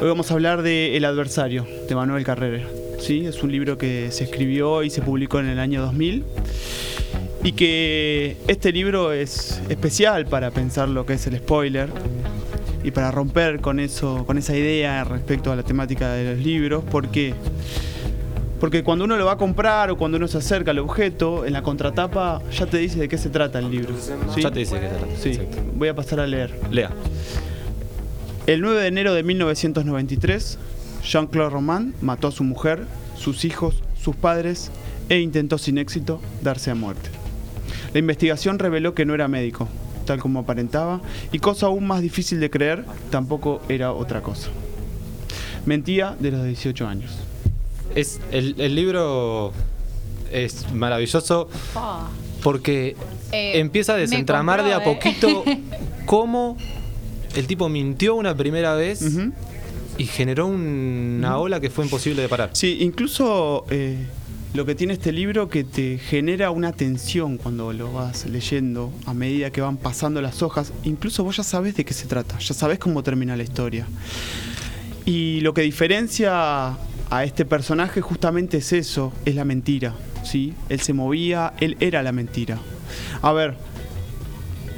Hoy vamos a hablar de El adversario, de Manuel Carrera. ¿sí? Es un libro que se escribió y se publicó en el año 2000 y que este libro es especial para pensar lo que es el spoiler y para romper con eso, con esa idea respecto a la temática de los libros, porque porque cuando uno lo va a comprar o cuando uno se acerca al objeto, en la contratapa ya te dice de qué se trata el libro. ¿sí? Ya te dice de qué se trata. Sí. Exacto. Voy a pasar a leer. Lea. El 9 de enero de 1993, Jean-Claude Roman mató a su mujer, sus hijos, sus padres e intentó sin éxito darse a muerte. La investigación reveló que no era médico, tal como aparentaba, y cosa aún más difícil de creer, tampoco era otra cosa. Mentía de los 18 años. Es, el, el libro es maravilloso porque Eh, empieza a desentramar de a ¿eh? poquito cómo el tipo mintió una primera vez y generó una ola que fue imposible de parar. Sí, incluso eh, lo que tiene este libro que te genera una tensión cuando lo vas leyendo a medida que van pasando las hojas. Incluso vos ya sabes de qué se trata, ya sabes cómo termina la historia. Y lo que diferencia a este personaje justamente es eso, es la mentira. ¿sí? Él se movía, él era la mentira. A ver,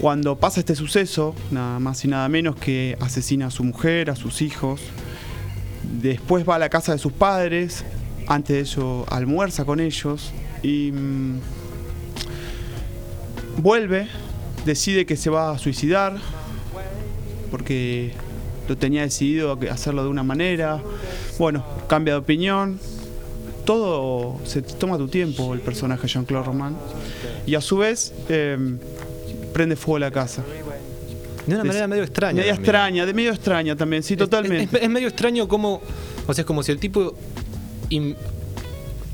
cuando pasa este suceso, nada más y nada menos que asesina a su mujer, a sus hijos, después va a la casa de sus padres, antes de ello almuerza con ellos y mm, vuelve, decide que se va a suicidar porque lo tenía decidido hacerlo de una manera, bueno, cambia de opinión, todo se toma tu tiempo el personaje Jean-Claude Roman. Y a su vez eh, prende fuego a la casa. De una Es- manera medio extraña. Medio extraña, de medio extraña también, sí, totalmente. Es, es medio extraño como. O sea, es como si el tipo. im-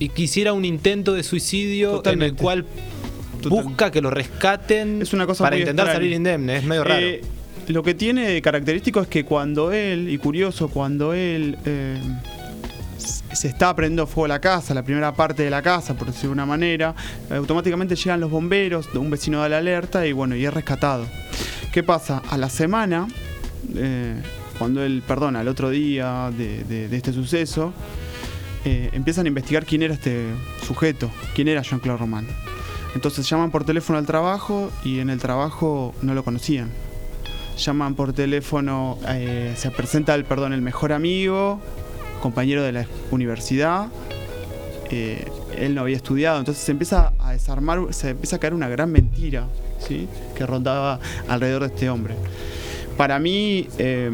y quisiera un intento de suicidio en el cual Total- busca que lo rescaten Es una cosa para intentar extraña. salir indemne. Es medio raro. Eh, lo que tiene característico es que cuando él, y curioso, cuando él eh, se está prendiendo fuego la casa, la primera parte de la casa, por decirlo de una manera, automáticamente llegan los bomberos, un vecino da la alerta y bueno, y es rescatado. ¿Qué pasa? A la semana, eh, cuando él, perdón, al otro día de, este suceso, eh, empiezan a investigar quién era este sujeto, quién era Jean-Claude Roman. Entonces llaman por teléfono al trabajo y en el trabajo no lo conocían. Llaman por teléfono, eh, se presenta el, perdón, el mejor amigo, compañero de la universidad. eh, él no había estudiado, entonces se empieza a desarmar, se empieza a caer una gran mentira ¿sí? que rondaba alrededor de este hombre. Para mí, eh,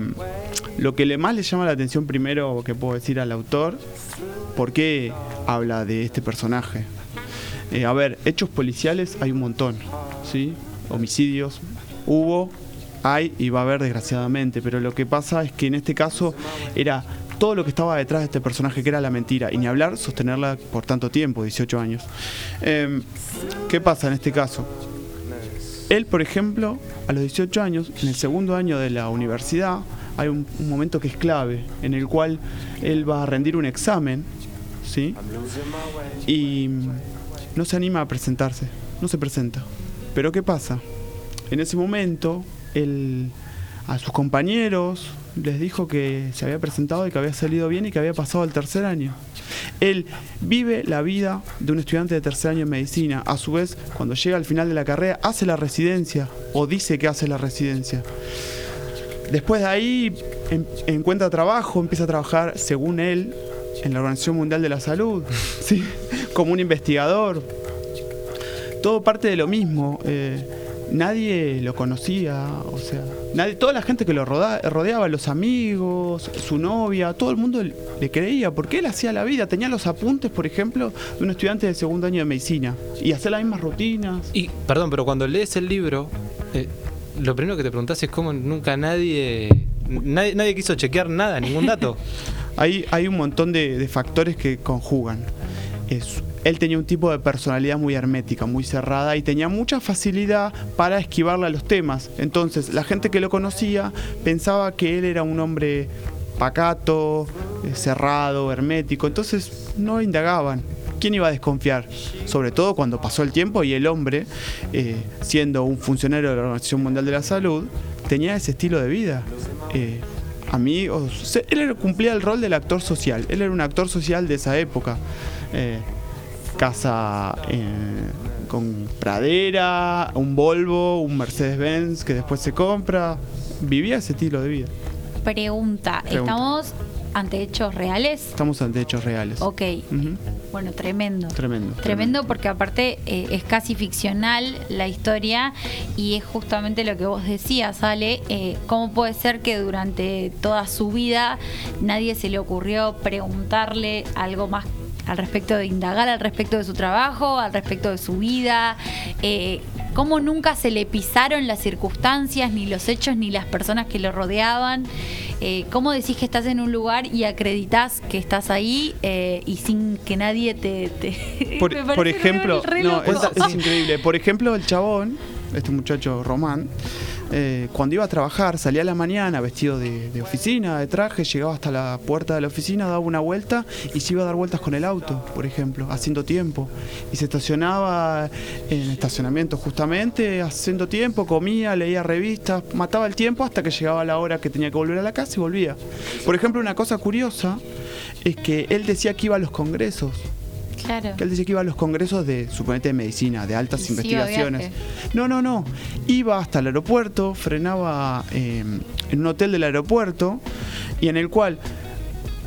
lo que más le llama la atención primero, que puedo decir al autor, ¿por qué habla de este personaje? Eh, a ver, hechos policiales hay un montón, ¿sí? Homicidios hubo, hay y va a haber desgraciadamente, pero lo que pasa es que en este caso era todo lo que estaba detrás de este personaje, que era la mentira, y ni hablar sostenerla por tanto tiempo, 18 años. Eh, ¿Qué pasa en este caso? Él, por ejemplo, a los 18 años, en el segundo año de la universidad, hay un, un momento que es clave, en el cual él va a rendir un examen, ¿sí? Y no se anima a presentarse, no se presenta. Pero ¿qué pasa? En ese momento, él a sus compañeros les dijo que se había presentado y que había salido bien y que había pasado el tercer año. Él vive la vida de un estudiante de tercer año en medicina. A su vez, cuando llega al final de la carrera, hace la residencia o dice que hace la residencia. Después de ahí en- encuentra trabajo, empieza a trabajar, según él, en la Organización Mundial de la Salud, ¿sí? como un investigador. Todo parte de lo mismo. eh, nadie lo conocía, o sea, nadie, toda la gente que lo roda- rodeaba, los amigos, su novia, todo el mundo le creía, porque él hacía la vida, tenía los apuntes, por ejemplo, de un estudiante de segundo año de medicina, y hacía las mismas rutinas. Y, perdón, pero cuando lees el libro, eh, lo primero que te preguntás es cómo nunca nadie, nadie. Nadie quiso chequear nada, ningún dato. Hay, hay un montón de, de factores que conjugan. Es- él tenía un tipo de personalidad muy hermética, muy cerrada y tenía mucha facilidad para esquivarle a los temas. Entonces, la gente que lo conocía pensaba que él era un hombre pacato, eh, cerrado, hermético. Entonces, no indagaban. ¿Quién iba a desconfiar? Sobre todo cuando pasó el tiempo y el hombre, eh, siendo un funcionario de la Organización Mundial de la Salud, tenía ese estilo de vida. Eh, amigos. Él cumplía el rol del actor social. Él era un actor social de esa época. Casa eh, con pradera, un Volvo, un Mercedes-Benz que después se compra. Vivía ese estilo de vida. Pregunta, Pregunta. ¿estamos ante hechos reales? Estamos ante hechos reales. Ok, bueno, tremendo. Tremendo. Tremendo porque aparte eh, es casi ficcional la historia y es justamente lo que vos decías, Ale, eh, cómo puede ser que durante toda su vida nadie se le ocurrió preguntarle algo más al respecto de indagar al respecto de su trabajo, al respecto de su vida, eh, cómo nunca se le pisaron las circunstancias, ni los hechos, ni las personas que lo rodeaban, eh, cómo decís que estás en un lugar y acreditas que estás ahí eh, y sin que nadie te... te- Por, ejemplo, re no, es increíble. Por ejemplo, el chabón, este muchacho Román, eh, cuando iba a trabajar, salía a la mañana vestido de, de oficina, de traje, llegaba hasta la puerta de la oficina, daba una vuelta y se iba a dar vueltas con el auto, por ejemplo, haciendo tiempo. Y se estacionaba en estacionamiento justamente, haciendo tiempo, comía, leía revistas, mataba el tiempo hasta que llegaba la hora que tenía que volver a la casa y volvía. Por ejemplo, una cosa curiosa es que él decía que iba a los congresos Claro. que él decía que iba a los congresos de, suponete, de medicina, de altas Y investigaciones. No, no, no. Iba hasta el aeropuerto, frenaba eh, en un hotel del aeropuerto y en el cual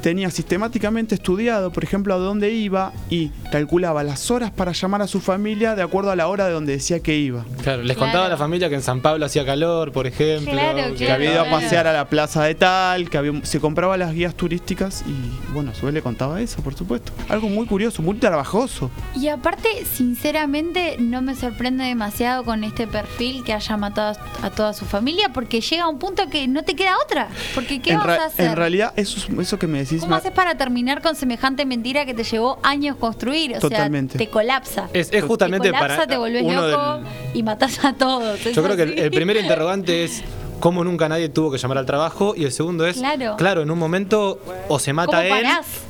tenía sistemáticamente estudiado, por ejemplo, a dónde iba y calculaba las horas para llamar a su familia de acuerdo a la hora de donde decía que iba. Claro, les Claro. contaba a la familia que en San Pablo hacía calor, por ejemplo. Claro, Que claro. había ido a pasear a la plaza de tal, que había- se compraba las guías turísticas y, bueno, a su vez le contaba eso, por supuesto. Algo muy curioso, muy trabajoso. Y aparte, sinceramente, no me sorprende demasiado con este perfil que haya matado a toda su familia, porque llega a un punto que no te queda otra. Porque ¿qué en, vas a hacer? en realidad, eso, es- eso que me decís... ¿Cómo haces para terminar con semejante mentira que te llevó años construir? O Totalmente. sea, te colapsa. Es, es justamente te colapsa, para. te volvés loco del- y matás a todos. Yo creo que el, primer interrogante es cómo nunca nadie tuvo que llamar al trabajo y el segundo es, Claro. en un momento o se mata ¿Cómo él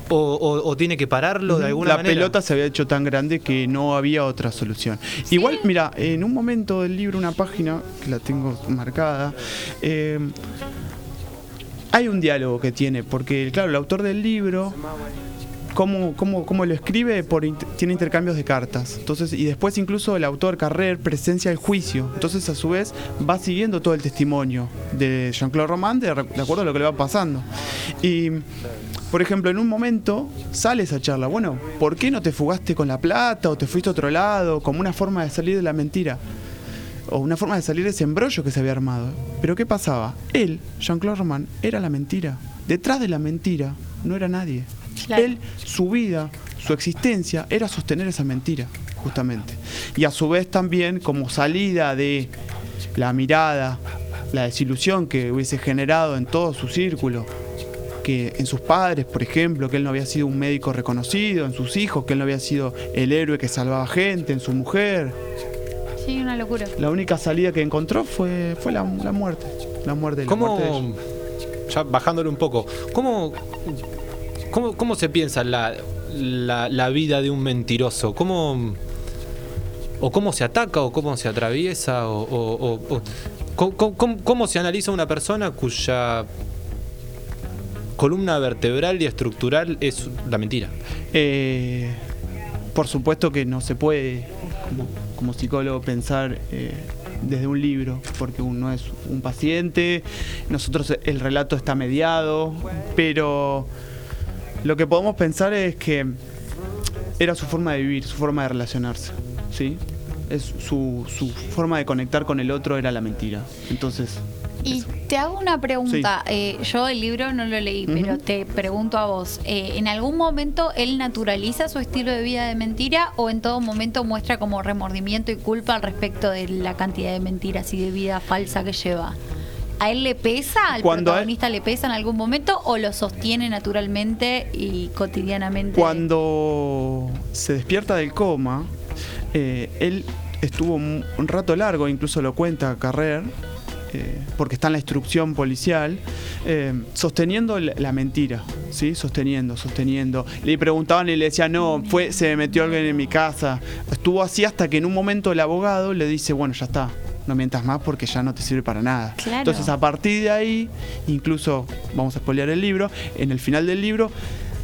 o, o- o tiene que pararlo de alguna la manera. pelota se había hecho tan grande que no había otra solución. Igual, mira, en un momento del libro, una página que la tengo marcada, eh, hay un diálogo que tiene, porque, claro, el autor del libro. Cómo, cómo, cómo lo escribe, por tiene intercambios de cartas. Entonces, y después incluso el autor Carrer presencia el juicio. Entonces, a su vez, va siguiendo todo el testimonio de Jean-Claude Roman de, de acuerdo a lo que le va pasando. Y por ejemplo, en un momento sale esa charla. Bueno, ¿por qué no te fugaste con la plata o te fuiste a otro lado? Como una forma de salir de la mentira. O una forma de salir de ese embrollo que se había armado. Pero ¿qué pasaba? Él, Jean-Claude Roman, era la mentira. Detrás de la mentira no era nadie. Claro. Él, su vida, su existencia, era sostener esa mentira, justamente. Y a su vez también como salida de la mirada, la desilusión que hubiese generado en todo su círculo, que en sus padres, por ejemplo, que él no había sido un médico reconocido, en sus hijos, que él no había sido el héroe que salvaba gente, en su mujer. Sí, una locura. La única salida que encontró fue, fue la, la muerte. La muerte, la muerte de ¿Cómo, ella. ya bajándole un poco, cómo, cómo, cómo se piensa la, la, la vida de un mentiroso? ¿Cómo, ¿O cómo se ataca o cómo se atraviesa? ¿O, o- o- o- ¿cómo, cómo- cómo se analiza una persona cuya columna vertebral y estructural es la mentira? Eh, por supuesto que no se puede, como, como psicólogo, pensar eh, desde un libro, porque uno es un paciente, nosotros el relato está mediado, pero lo que podemos pensar es que era su forma de vivir, su forma de relacionarse, ¿sí? Es su, su forma de conectar con el otro era la mentira. Entonces, Y te hago una pregunta. Eh, yo el libro no lo leí, pero te pregunto a vos. Eh, ¿En algún momento él naturaliza su estilo de vida de mentira o en todo momento muestra como remordimiento y culpa al respecto de la cantidad de mentiras y de vida falsa que lleva? ¿A él le pesa? ¿Al Cuando a él- protagonista le pesa en algún momento o lo sostiene naturalmente y cotidianamente? Cuando se despierta del coma, eh, él estuvo un, un rato largo, incluso lo cuenta Carrer, eh, porque está en la instrucción policial, eh, sosteniendo la, mentira, ¿sí? Sosteniendo, sosteniendo. Le preguntaban y le decía, no, fue, se metió alguien en mi casa. Estuvo así hasta que en un momento el abogado le dice, bueno, ya está, no mientas más porque ya no te sirve para nada. Claro. Entonces a partir de ahí, incluso vamos a spoilear el libro, en el final del libro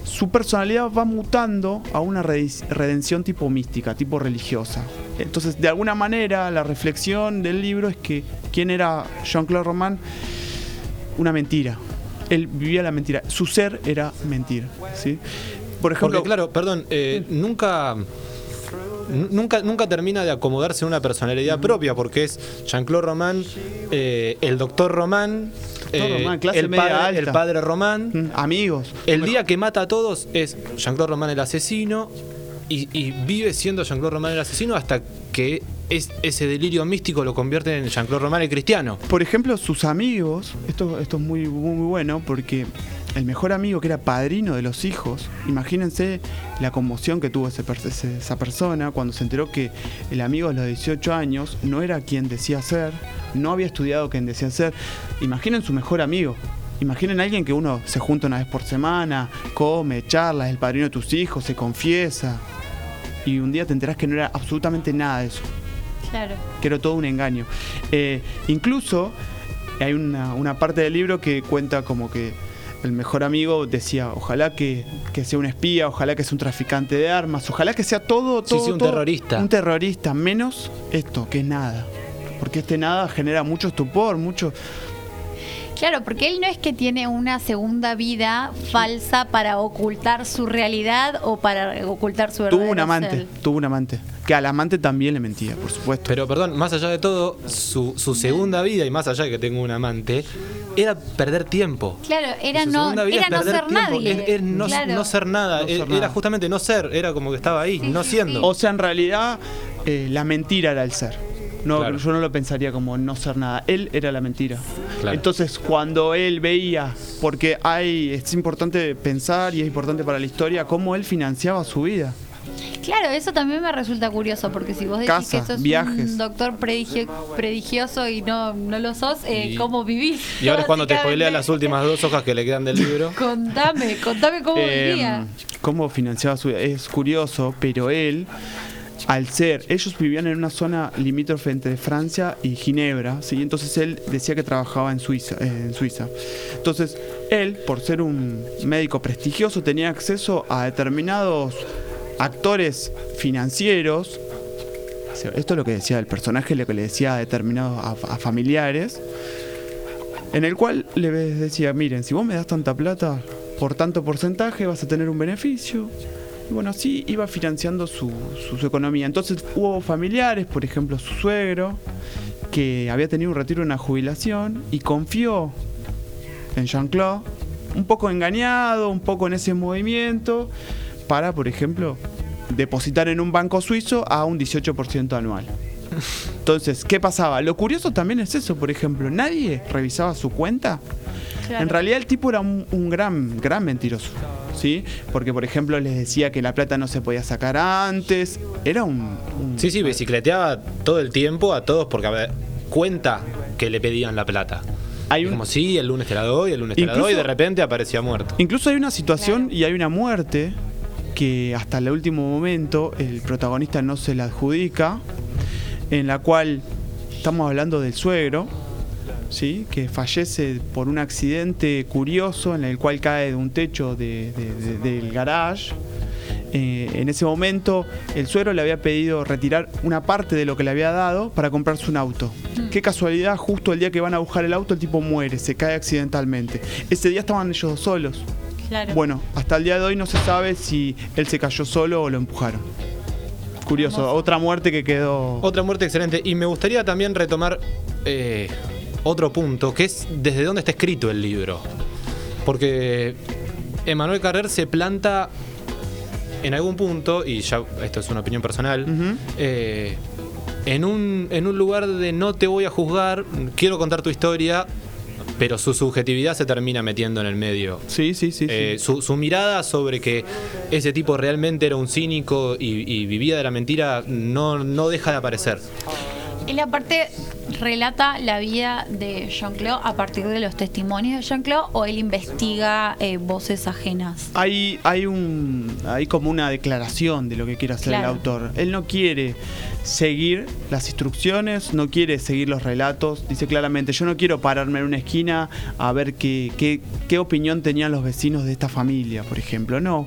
su personalidad va mutando a una redención tipo mística, tipo religiosa. Entonces, de alguna manera, la reflexión del libro es que quién era Jean-Claude Roman, una mentira. Él vivía la mentira. Su ser era mentir. ¿sí? Por ejemplo, Porque claro, perdón, eh, nunca, nu- nunca, nunca termina de acomodarse en una personalidad propia, porque es Jean-Claude Roman, eh, el doctor Roman, eh, Román, clase el, media padre, el alta. padre Román. mm, amigos. El día que mata a todos es Jean-Claude Roman el asesino y, y vive siendo Jean-Claude Roman el asesino hasta que es, ese delirio místico lo convierte en Jean-Claude Roman el cristiano. Por ejemplo, sus amigos, esto, esto es muy, muy, muy bueno porque el mejor amigo que era padrino de los hijos, imagínense la conmoción que tuvo esa persona cuando se enteró que el amigo de los 18 años no era quien decía ser, no había estudiado quien decía ser. Imaginen su mejor amigo. Imaginen a alguien que uno se junta una vez por semana, come, charla, es el padrino de tus hijos, se confiesa. Y un día te enterás que no era absolutamente nada de eso Claro. que era todo un engaño. Eh, incluso hay una, una parte del libro que cuenta como que el mejor amigo decía, ojalá que, que sea un espía, ojalá que sea un traficante de armas, ojalá que sea todo, Sí, todo, sí, un todo- terrorista. Un terrorista, menos esto, que es nada. Porque este nada genera mucho estupor, mucho... Claro, porque él no es que tiene una segunda vida falsa para ocultar su realidad o para ocultar su verdadero Tuvo un amante, ser. tuvo un amante. Que al amante también le mentía, por supuesto. Pero perdón, más allá de todo, su, su segunda vida, y más allá de que tengo un amante, era perder tiempo. Claro, era no, era no ser tiempo, nadie. es- es no, Claro. no ser nada, No ser era nada. justamente no ser, era como que estaba ahí, Sí, no sí, siendo. sí. O sea, en realidad, eh, la mentira era el ser. No, Claro. Yo no lo pensaría como no ser nada. Él era la mentira. Claro. Entonces, cuando él veía, porque hay, es importante pensar y es importante para la historia, cómo él financiaba su vida. Claro, eso también me resulta curioso, porque si vos decís Casa, que sos viajes. un doctor predigio- prodigioso y no, no lo sos, eh, Y- ¿cómo vivís? Y ahora es cuando te spoilea las últimas dos hojas que le quedan del libro. Contame, contame cómo Eh, vivía. cómo financiaba su vida. Es curioso, pero él, al ser, ellos vivían en una zona limítrofe entre Francia y Ginebra, ¿sí? entonces él decía que trabajaba en Suiza, eh, en Suiza. Entonces, él, por ser un médico prestigioso, tenía acceso a determinados actores financieros. Esto es lo que decía el personaje, lo que le decía a determinados a familiares, en el cual le decía, miren, si vos me das tanta plata, por tanto porcentaje vas a tener un beneficio. Y bueno, así iba financiando su, su- su economía. Entonces hubo familiares, por ejemplo su suegro, que había tenido un retiro, una jubilación, y confió en Jean-Claude, un poco engañado, un poco en ese movimiento, para, por ejemplo, depositar en un banco suizo a un 18% anual. Entonces, ¿qué pasaba? Lo curioso también es eso, por ejemplo, nadie revisaba su cuenta. Claro. En realidad el tipo era un, un gran, gran mentiroso, ¿sí? Porque, por ejemplo, les decía que la plata no se podía sacar antes. Era un... un- Sí, sí, bicicleteaba todo el tiempo a todos porque a ver, cuenta que le pedían la plata. Hay un- como, sí, el lunes te la doy, el lunes te la Incluso- doy, y de repente aparecía muerto. Incluso hay una situación y hay una muerte que hasta el último momento el protagonista no se la adjudica, en la cual estamos hablando del suegro, ¿sí? que fallece por un accidente curioso en el cual cae de un techo de- de- de- del garage. Eh, en ese momento el suegro le había pedido retirar una parte de lo que le había dado para comprarse un auto. Qué casualidad, justo el día que van a buscar el auto el tipo muere, se cae accidentalmente. Ese día estaban ellos dos solos. Claro. Bueno, hasta el día de hoy no se sabe si él se cayó solo o lo empujaron. Curioso, otra muerte que quedó... Otra muerte excelente. Y me gustaría también retomar eh, otro punto, que es desde dónde está escrito el libro. Porque Emanuel Carrer se planta en algún punto, y ya esto es una opinión personal, eh, en, un, en un lugar de no te voy a juzgar, quiero contar tu historia, pero su subjetividad se termina metiendo en el medio. Sí, sí, sí. sí. Eh, su, su mirada sobre que ese tipo realmente era un cínico y, y vivía de la mentira no, no deja de aparecer. Y la parte relata la vida de Jean-Claude a partir de los testimonios de Jean-Claude o él investiga eh, voces ajenas. Hay, hay, un, hay como una declaración de lo que quiere hacer Claro. el autor. Él no quiere seguir las instrucciones, no quiere seguir los relatos. Dice claramente, yo no quiero pararme en una esquina a ver qué, qué, qué opinión tenían los vecinos de esta familia, por ejemplo. No.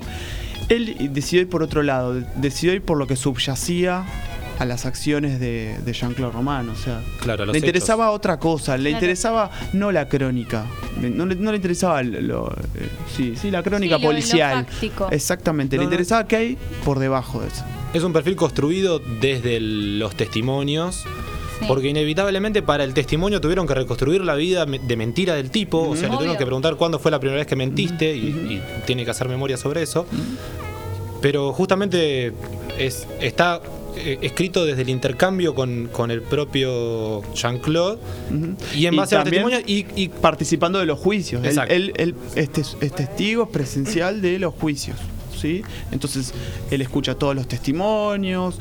Él decidió ir por otro lado, decidió ir por lo que subyacía a las acciones de, de Jean-Claude Roman. O sea, Claro, le hechos. interesaba otra cosa, le Claro. interesaba no la crónica, no le, no le interesaba lo, lo- eh, sí, sí, la crónica Sí, lo- lo policial. fáctico. Exactamente, No, le no. interesaba qué hay por debajo de eso. Es un perfil construido desde el- los testimonios. Sí. Porque inevitablemente para el testimonio tuvieron que reconstruir la vida de mentira del tipo, o sea, le tuvieron que preguntar cuándo fue la primera vez que mentiste y, y tiene que hacer memoria sobre eso. Pero justamente es, está eh, escrito desde el intercambio con, con el propio Jean-Claude y en base a los testimonios y, y participando de los juicios. Él, Exacto. él- él es, tes- es testigo es presencial de los juicios. ¿sí? Entonces, él escucha todos los testimonios,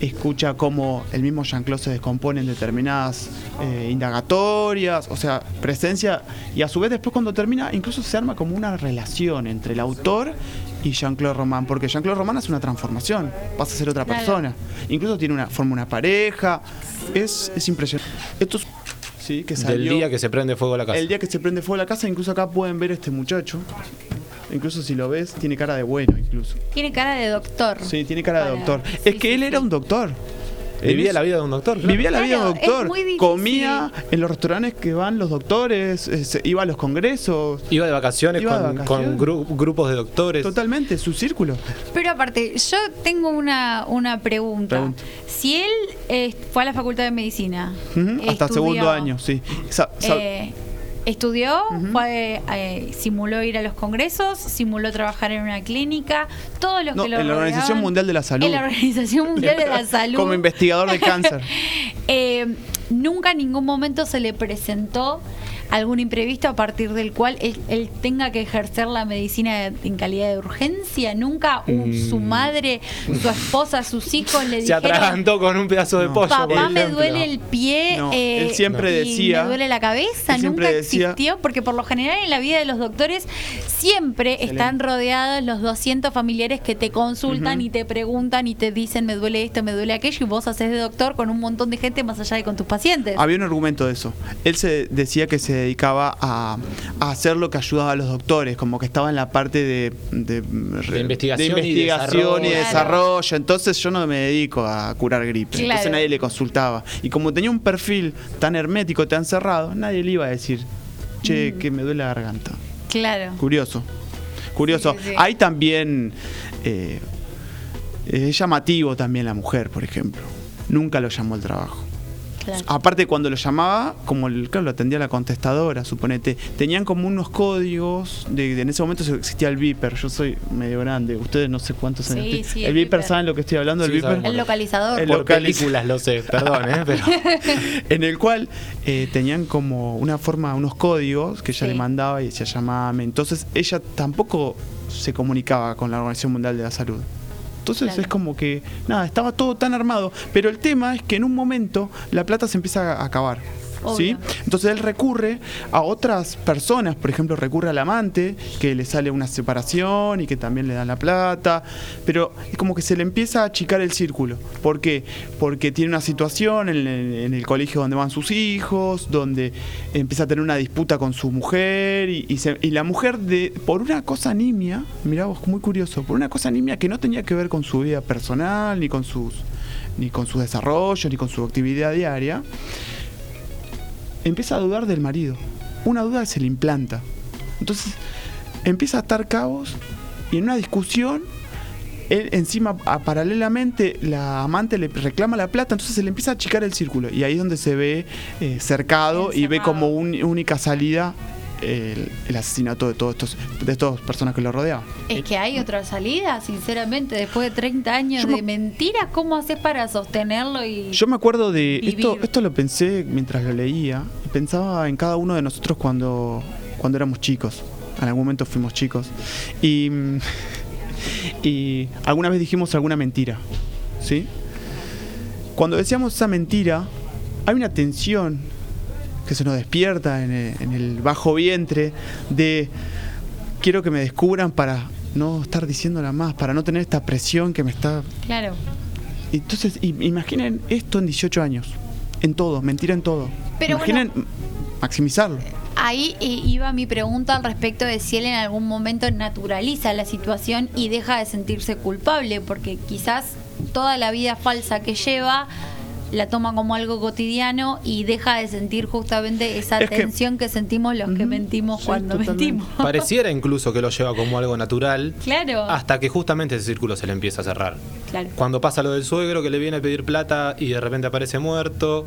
escucha cómo el mismo Jean-Claude se descompone en determinadas eh, indagatorias, o sea, presencia. Y a su vez, después, cuando termina, incluso se arma como una relación entre el autor y Jean-Claude Roman, porque Jean-Claude Roman hace una transformación, pasa a ser otra Claro. persona. Incluso tiene una, forma una pareja. Es, es impresionante. Esto es- sí, que del salió- día que se prende fuego la casa. el día que se prende fuego la casa, incluso acá pueden ver este muchacho. Incluso si lo ves, tiene cara de bueno, incluso. Tiene cara de doctor. Sí, tiene cara de Para- doctor. sí, es que sí, él sí. era un doctor. Vivía la vida de un doctor. Vivía la vida de un doctor. muy difícil. Comía en los restaurantes que van los doctores, eh, iba a los congresos. Iba de vacaciones, Iba de con, vacaciones. con gru- grupos de doctores. Totalmente, su círculo. Pero aparte, yo tengo una, una pregunta. Pregunta. Si él eh, fue a la Facultad de Medicina, Hasta estudió, segundo año, sí. Sa- eh, estudió, fue, eh, simuló ir a los congresos, simuló trabajar en una clínica, todos los No, que lo en la Organización Mundial de la Salud. En la Organización Mundial de la Salud. Como investigador de cáncer. Eh, nunca en ningún momento se le presentó algún imprevisto a partir del cual él, él tenga que ejercer la medicina en calidad de urgencia. Nunca un- su Mm. madre, su esposa, sus hijos le Se dijeron atragantó con un pedazo de No. pollo. por Papá, me duele el pie. No, eh, él siempre y decía- Me duele la cabeza. Nunca decía- existió, porque por lo general en la vida de los doctores siempre están rodeados los 200 familiares que te consultan y te preguntan y te dicen me duele esto, me duele aquello, y vos haces de doctor con un montón de gente más allá de con tus pacientes. Había un argumento de eso. Él se decía que se dedicaba a, a hacer lo que ayudaba a los doctores, como que estaba en la parte de, de, De investigación de y investigación y desarrollo. desarrollo. Entonces yo no me dedico a curar gripe. Claro. Entonces nadie le consultaba. Y como tenía un perfil tan hermético, tan cerrado, nadie le iba a decir, che, Mm. que me duele la garganta. Claro. Curioso. Curioso. Sí, sí, sí. Hay también. eh, es llamativo también la mujer, por ejemplo. Nunca lo llamó el trabajo. Claro. Aparte cuando lo llamaba, como el, claro, lo atendía la contestadora, suponete, tenían como unos códigos, de, de- en ese momento existía el Viper, yo soy medio grande, ustedes no sé cuántos Sí, años tienen. sí, el el Viper. ¿saben lo que estoy hablando Sí, Viper? El localizador. El Por localiz- películas lo sé, perdón, ¿eh? Pero en el cual eh, tenían como una forma, unos códigos que ella Sí. le mandaba y decía llamame. Entonces ella tampoco se comunicaba con la Organización Mundial de la Salud. Entonces Claro. es como que, nada, estaba todo tan armado. Pero el tema es que en un momento la plata se empieza a acabar. ¿Sí? Entonces él recurre a otras personas, por ejemplo, recurre al amante, que le sale una separación y que también le dan la plata, pero es como que se le empieza a achicar el círculo. ¿Por qué? Porque tiene una situación en el, en el colegio donde van sus hijos, donde empieza a tener una disputa con su mujer y, y se- y la mujer, de por una cosa nimia, mirá vos, muy curioso, por una cosa nimia que no tenía que ver con su vida personal, ni con sus ni con su desarrollo, ni con su actividad diaria, empieza a dudar del marido. Una duda se le implanta. Entonces empieza a atar cabos y en una discusión, él encima, a- paralelamente, la amante le reclama la plata, entonces se le empieza a achicar el círculo. Y ahí es donde se ve eh, cercado y ve como un- única salida el, el asesinato de todos estos de estas personas que lo rodeaban. Es que hay otra salida, sinceramente, después de 30 años Yo de me- mentiras, ¿cómo haces para sostenerlo y Yo me acuerdo de esto, Vivir. esto lo pensé mientras lo leía, pensaba en cada uno de nosotros cuando, cuando éramos chicos. En algún momento fuimos chicos. Y, y alguna vez dijimos alguna mentira. ¿Sí? Cuando decíamos esa mentira, hay una tensión que se nos despierta en el, en el bajo vientre de quiero que me descubran para no estar diciéndola más, para no tener esta presión que me está... Claro. Entonces, imaginen esto en 18 años, en todo, mentira en todo. Pero imaginen maximizarlo. Ahí eh, iba mi pregunta al respecto de si él en algún momento naturaliza la situación y deja de sentirse culpable, porque quizás toda la vida falsa que lleva la toma como algo cotidiano y deja de sentir justamente esa Es que- tensión que, sentimos los que mentimos sí, cuando totalmente. mentimos. Pareciera incluso que lo lleva como algo natural. Claro. Hasta que justamente ese círculo se le empieza a cerrar. Claro. Cuando pasa lo del suegro que le viene a pedir plata y de repente aparece muerto.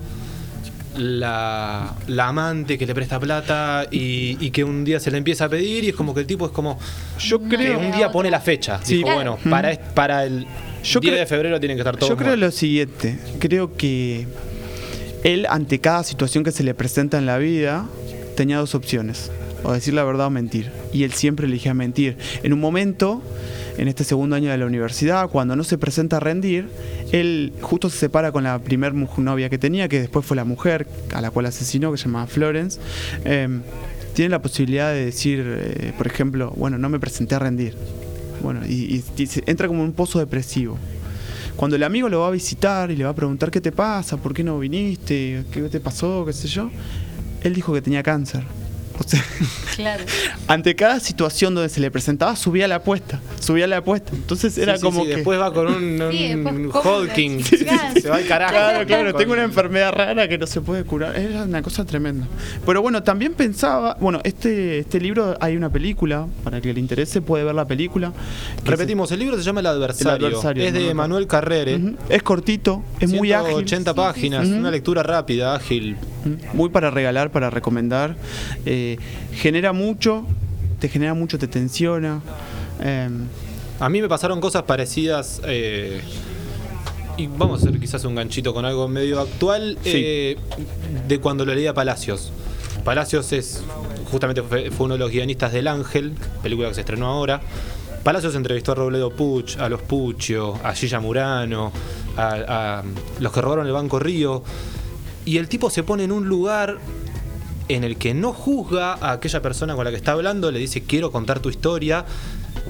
La, la amante que le presta plata y, y que un día se le empieza a pedir y es como que el tipo es como Yo que creo... queda un día pone la fecha. Sí. Dijo, Claro. bueno, para, para el Yo 10 creo- de febrero tienen que estar todos Yo creo muertos. lo siguiente, creo que él ante cada situación que se le presenta en la vida tenía dos opciones, o decir la verdad o mentir, y él siempre elegía mentir. En un momento, en este segundo año de la universidad, cuando no se presenta a rendir, él justo se separa con la primer novia que tenía, que después fue la mujer a la cual asesinó, que se llamaba Florence. Em, tiene la posibilidad de decir, eh, por ejemplo, bueno, no me presenté a rendir. Bueno, y, y- entra como en un pozo depresivo. Cuando el amigo lo va a visitar y le va a preguntar qué te pasa, por qué no viniste, qué te pasó, qué sé yo, él dijo que tenía cáncer. O sea, Claro. ante cada situación donde se le presentaba, subía la apuesta, subía la apuesta. Entonces era Sí, sí, como sí, que... después va con un, un Claro. Se va al carajo. Claro, claro, Con- tengo una enfermedad rara que no se puede curar. Era una cosa tremenda. Pero bueno, también pensaba, bueno, este, este libro hay una película, para que le interese puede ver la película. Repetimos, el libro se llama El Adversario. El Adversario, es de no. Manuel Carrere. Es cortito, es muy ágil. 80 páginas, una lectura rápida, ágil. Muy para regalar, para recomendar. Eh, genera mucho, te genera mucho, te tensiona. Eh, A mí me pasaron cosas parecidas. eh, y vamos a hacer quizás un ganchito con algo medio actual Sí. eh, de cuando lo leía Palacios. Palacios es justamente fue, fue uno de los guionistas del Ángel, película que se estrenó ahora. Palacios entrevistó a Robledo Puch, a los Puccio, a Gilla Murano, a, a los que robaron el Banco Río. Y el tipo se pone en un lugar en el que no juzga a aquella persona con la que está hablando, le dice quiero contar tu historia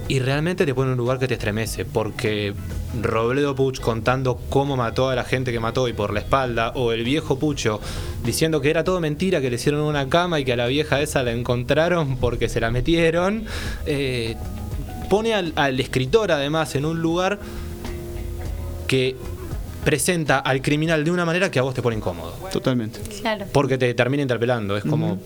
y realmente te pone en un lugar que te estremece, porque Robledo Puch contando cómo mató a la gente que mató y por la espalda, o el viejo Pucho diciendo que era todo mentira, que le hicieron una cama y que a la vieja esa la encontraron porque se la metieron, eh, pone al, al escritor además en un lugar que presenta al criminal de una manera que a vos te pone incómodo. totalmente. Claro. Porque te termina interpelando. Es como.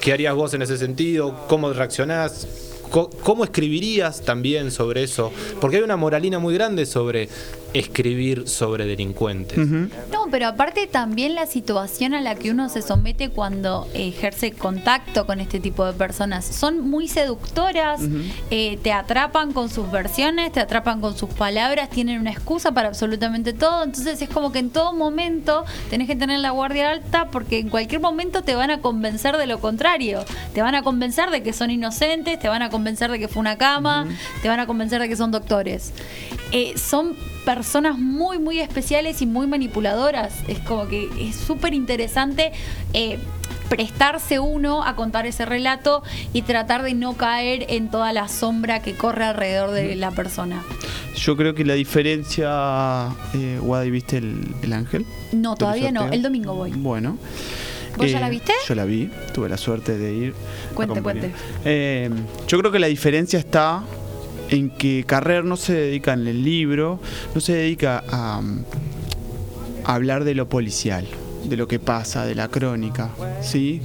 ¿qué harías vos en ese sentido? ¿Cómo reaccionás? ¿Cómo escribirías también sobre eso? Porque hay una moralina muy grande sobre escribir sobre delincuentes. No, pero aparte también la situación a la que uno se somete cuando ejerce contacto con este tipo de personas. Son muy seductoras, eh, te atrapan con sus versiones, te atrapan con sus palabras, tienen una excusa para absolutamente todo. Entonces es como que en todo momento tenés que tener la guardia alta porque en cualquier momento te van a convencer de lo contrario. Te van a convencer de que son inocentes, te van a convencer de que fue una cama, te van a convencer de que son doctores. Eh, son personas muy, muy especiales y muy manipuladoras. Es como que es súper interesante eh, prestarse uno a contar ese relato y tratar de no caer en toda la sombra que corre alrededor de la persona. Yo creo que la diferencia, eh, Wadi, ¿viste el, el ángel? No, ¿De todavía no. El domingo voy. Bueno. ¿Vos ya Eh, la viste? Yo la vi, tuve la suerte de ir. Cuente, cuente. Eh, yo creo que la diferencia está en que Carrer no se dedica en el libro, no se dedica a, a hablar de lo policial, de lo que pasa, de la crónica, ¿sí?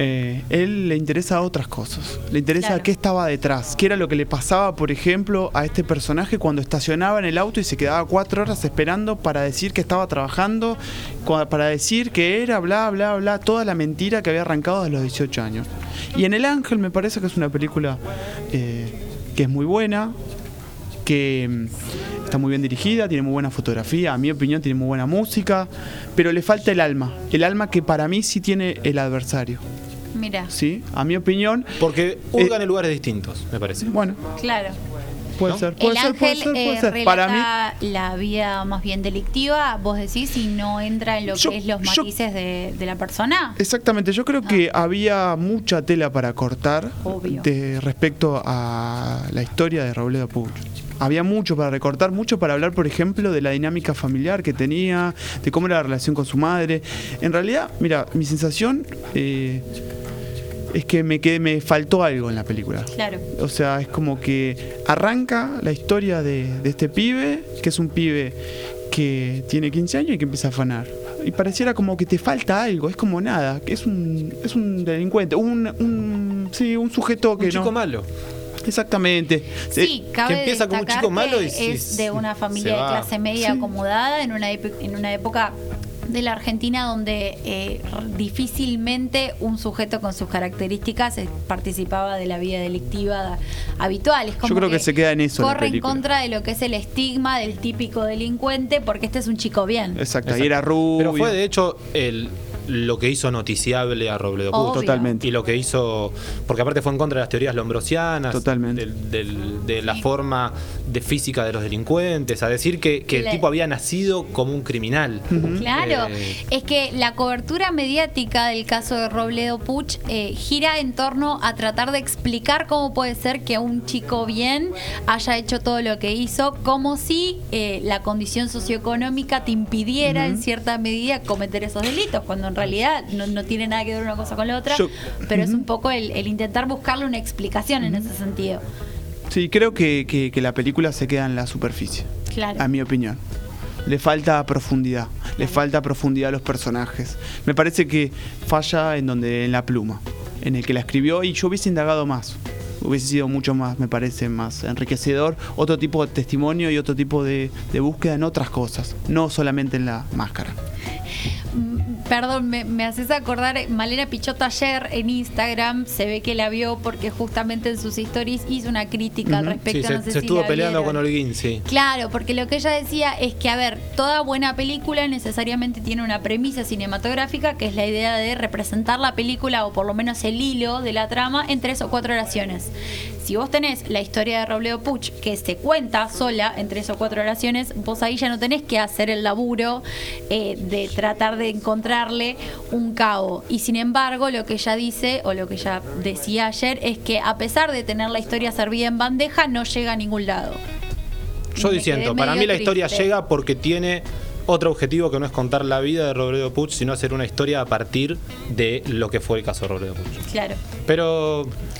Eh, él le interesa otras cosas. Le interesa Claro. qué estaba detrás, qué era lo que le pasaba, por ejemplo, a este personaje cuando estacionaba en el auto y se quedaba cuatro horas esperando para decir que estaba trabajando, para decir que era, bla, bla, bla, toda la mentira que había arrancado a los 18 años. Y en El Ángel me parece que es una película eh, que es muy buena, que mm, está muy bien dirigida, tiene muy buena fotografía, a mi opinión tiene muy buena música, pero le falta el alma, el alma que para mí sí tiene el adversario. Mira, ¿sí? A mi opinión. Porque hurgan Eh, en lugares distintos, me parece. Bueno, claro. Puede ¿No? ser, puede el ser, puede ángel ser, puede eh, ser. Para mí, la vida más bien delictiva, vos decís, y no entra en lo Yo- que es los yo- matices de, de la persona. Exactamente, yo creo que había mucha tela para cortar Obvio. de respecto a la historia de Robledo Puch. Había mucho para recortar, mucho para hablar, por ejemplo, de la dinámica familiar que tenía, de cómo era la relación con su madre. En realidad, mira, mi sensación eh, es que me, quedé, me faltó algo en la película. Claro. O sea, es como que arranca la historia de, de este pibe, que es un pibe que tiene 15 años y que empieza a afanar. Y pareciera como que te falta algo, es como nada, que es un, es un delincuente, un, un, sí, un sujeto que Un chico no. malo. Exactamente. Sí, Eh, cabe que empieza como un chico malo y es de una familia de clase media Sí. acomodada en una, en una época de la Argentina donde eh, difícilmente un sujeto con sus características eh, participaba de la vida delictiva habitual. Es como Yo creo que se queda en eso la Corre en contra de lo que es el estigma del típico delincuente porque este es un chico bien. Exacto, Exacto. y era rubio. Pero fue de hecho el, lo que hizo noticiable a Robledo Puch. Obvio. Totalmente. Y lo que hizo, porque aparte fue en contra de las teorías lombrosianas, Totalmente. de la Sí. forma de física de los delincuentes, a decir que, que el tipo había nacido como un criminal. Claro, Eh, es que la cobertura mediática del caso de Robledo Puch eh, gira en torno a tratar de explicar cómo puede ser que un chico bien haya hecho todo lo que hizo, como si eh, la condición socioeconómica te impidiera en cierta medida cometer esos delitos, cuando en realidad no, no tiene nada que ver una cosa con la otra, Yo- pero es un poco el, el intentar buscarle una explicación en ese sentido. Sí, creo que, que- que la película se queda en la superficie, Claro. a mi opinión. Le falta profundidad, le falta profundidad a los personajes. Me parece que falla en donde en la pluma, en el que la escribió y yo hubiese indagado más. Hubiese sido mucho más, me parece, más enriquecedor, otro tipo de testimonio y otro tipo de, de búsqueda en otras cosas, no solamente en la máscara. Perdón, me, me haces acordar, Malena Pichot ayer en Instagram se ve que la vio porque justamente en sus stories hizo una crítica al Ujú. respecto. sí, se, no sé se si estuvo peleando vieron. con Holguín, sí. Claro, porque lo que ella decía es que, a ver, toda buena película necesariamente tiene una premisa cinematográfica, que es la idea de representar la película, o por lo menos el hilo de la trama, en tres o cuatro oraciones. Si vos tenés la historia de Robledo Puch, que se cuenta sola en tres o cuatro oraciones, vos ahí ya no tenés que hacer el laburo eh, de tratar de encontrarle un cabo. Y sin embargo, lo que ella dice, o lo que ella decía ayer, es que a pesar de tener la historia servida en bandeja, no llega a ningún lado. Yo Me diciendo, para mí la historia llega porque tiene otro objetivo que no es contar la vida de Robledo Puch, sino hacer una historia a partir de lo que fue el caso de Robledo Puch. Claro. Pero